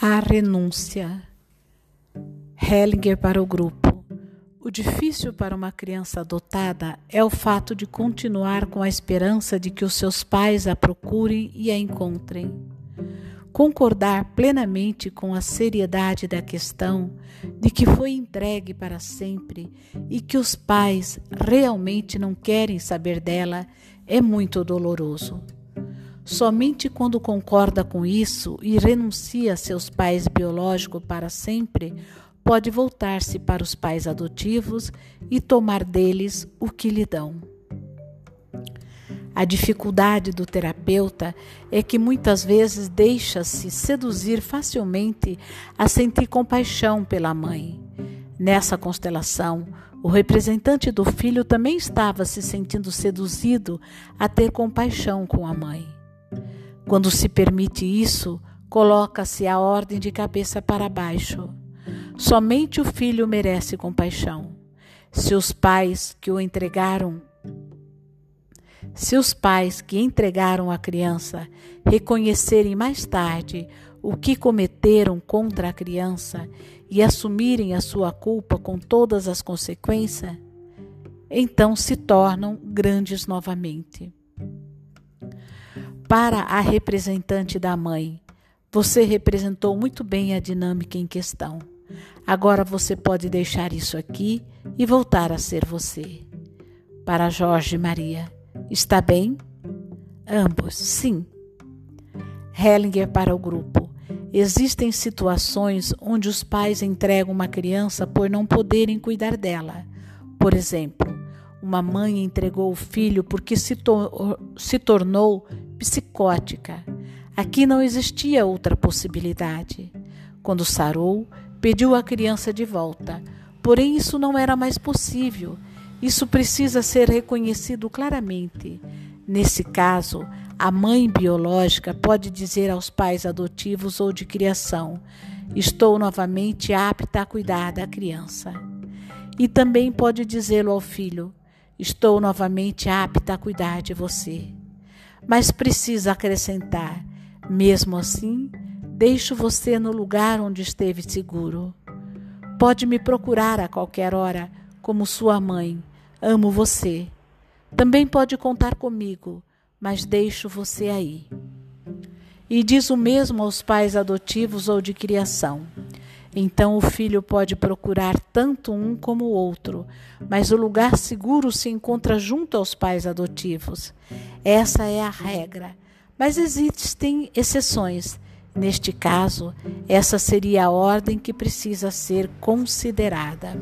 A renúncia. Hellinger para o grupo. O difícil para uma criança adotada é o fato de continuar com a esperança de que os seus pais a procurem e a encontrem. Concordar plenamente com a seriedade da questão de que foi entregue para sempre e que os pais realmente não querem saber dela é muito doloroso. Somente quando concorda com isso e renuncia a seus pais biológicos para sempre, pode voltar-se para os pais adotivos e tomar deles o que lhe dão. A dificuldade do terapeuta é que muitas vezes deixa-se seduzir facilmente a sentir compaixão pela mãe. Nessa constelação, o representante do filho também estava se sentindo seduzido a ter compaixão com a mãe. Quando se permite isso, coloca-se a ordem de cabeça para baixo. Somente o filho merece compaixão. Se os pais que o entregaram se os pais que entregaram a criança reconhecerem mais tarde o que cometeram contra a criança e assumirem a sua culpa com todas as consequências, então se tornam grandes novamente para a representante da mãe. Você representou muito bem a dinâmica em questão. Agora você pode deixar isso aqui e voltar a ser você. Para Jorge Maria. Está bem? Ambos, sim. Hellinger para o grupo. Existem situações onde os pais entregam uma criança por não poderem cuidar dela. Por exemplo, uma mãe entregou o filho porque se, se tornou psicótica. Aqui não existia outra possibilidade. Quando sarou, pediu a criança de volta. Porém, isso não era mais possível. Isso precisa ser reconhecido claramente. Nesse caso, a mãe biológica pode dizer aos pais adotivos ou de criação: Estou novamente apta a cuidar da criança. E também pode dizê-lo ao filho: Estou novamente apta a cuidar de você mas precisa acrescentar: mesmo assim, deixo você no lugar onde esteve seguro. Pode me procurar a qualquer hora, como sua mãe. Amo você. Também pode contar comigo, mas deixo você aí. E diz o mesmo aos pais adotivos ou de criação. Então o filho pode procurar tanto um como o outro, mas o lugar seguro se encontra junto aos pais adotivos. Essa é a regra. Mas existem exceções. Neste caso, essa seria a ordem que precisa ser considerada.